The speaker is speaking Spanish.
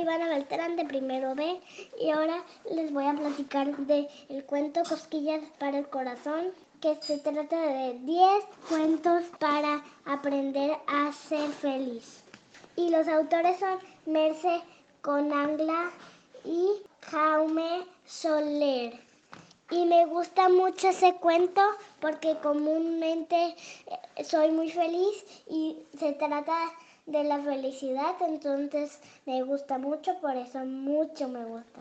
Ivana Beltrán de primero B y ahora les voy a platicar del el cuento Cosquillas para el Corazón, que se trata de 10 cuentos para aprender a ser feliz. Y los autores son Merce Conangla y Jaume Soler. Y me gusta mucho ese cuento porque comúnmente eh, soy muy feliz y se trata de la felicidad, entonces me gusta mucho, por eso mucho me gusta.